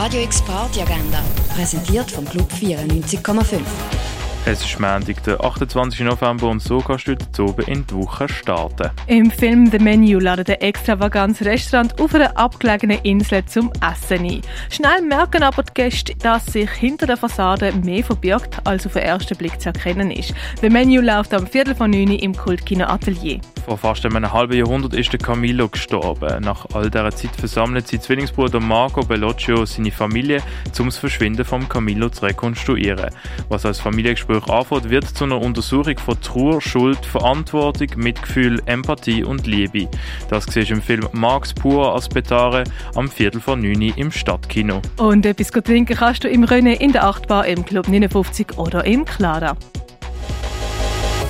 Radio X Party Agenda, präsentiert vom Club 94,5. Es ist Montag, der 28. November und so kannst du heute oben in die Woche starten. Im Film The Menu ladet ein extravagantes Restaurant auf einer abgelegenen Insel zum Essen ein. Schnell merken aber die Gäste, dass sich hinter der Fassade mehr verbirgt, als auf den ersten Blick zu erkennen ist. The Menu läuft am Viertel von 9 im Kultkino Atelier. Vor fast einem halben Jahrhundert ist der Camillo gestorben. Nach all dieser Zeit versammelt sein Zwillingsbruder Marco Bellocchio seine Familie, um das Verschwinden von Camillo zu rekonstruieren. Was als Familiengespräch anfängt, wird zu einer Untersuchung von Trauer, Schuld, Verantwortung, Mitgefühl, Empathie und Liebe. Das siehst du im Film Marx pur Aspetare am Viertel von 9 im Stadtkino. Und etwas trinken kannst du im Rennen, in der Achtbar, im Club 59 oder im Clara.